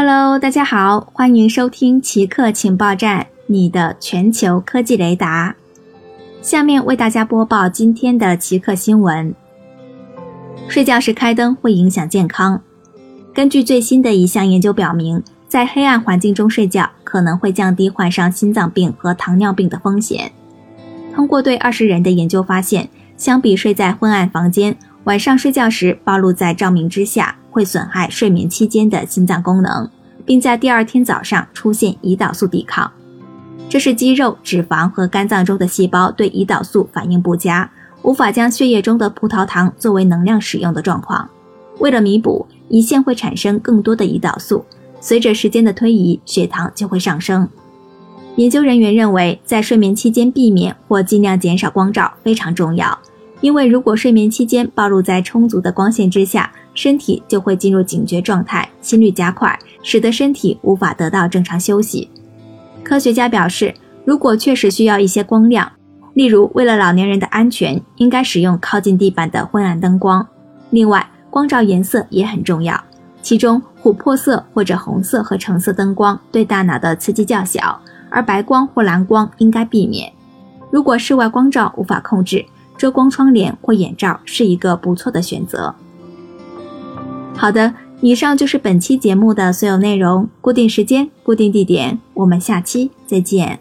Hello，大家好，欢迎收听奇客情报站，你的全球科技雷达。下面为大家播报今天的奇客新闻。睡觉时开灯会影响健康。根据最新的一项研究表明，在黑暗环境中睡觉可能会降低患上心脏病和糖尿病的风险。通过对二十人的研究发现，相比睡在昏暗房间，晚上睡觉时暴露在照明之下。会损害睡眠期间的心脏功能，并在第二天早上出现胰岛素抵抗。这是肌肉、脂肪和肝脏中的细胞对胰岛素反应不佳，无法将血液中的葡萄糖作为能量使用的状况。为了弥补，胰腺会产生更多的胰岛素，随着时间的推移，血糖就会上升。研究人员认为，在睡眠期间避免或尽量减少光照非常重要，因为如果睡眠期间暴露在充足的光线之下，身体就会进入警觉状态，心率加快，使得身体无法得到正常休息。科学家表示，如果确实需要一些光亮，例如为了老年人的安全，应该使用靠近地板的昏暗灯光。另外，光照颜色也很重要，其中琥珀色或者红色和橙色灯光对大脑的刺激较小，而白光或蓝光应该避免。如果室外光照无法控制，遮光窗帘或眼罩是一个不错的选择。好的，以上就是本期节目的所有内容。固定时间，固定地点，我们下期再见。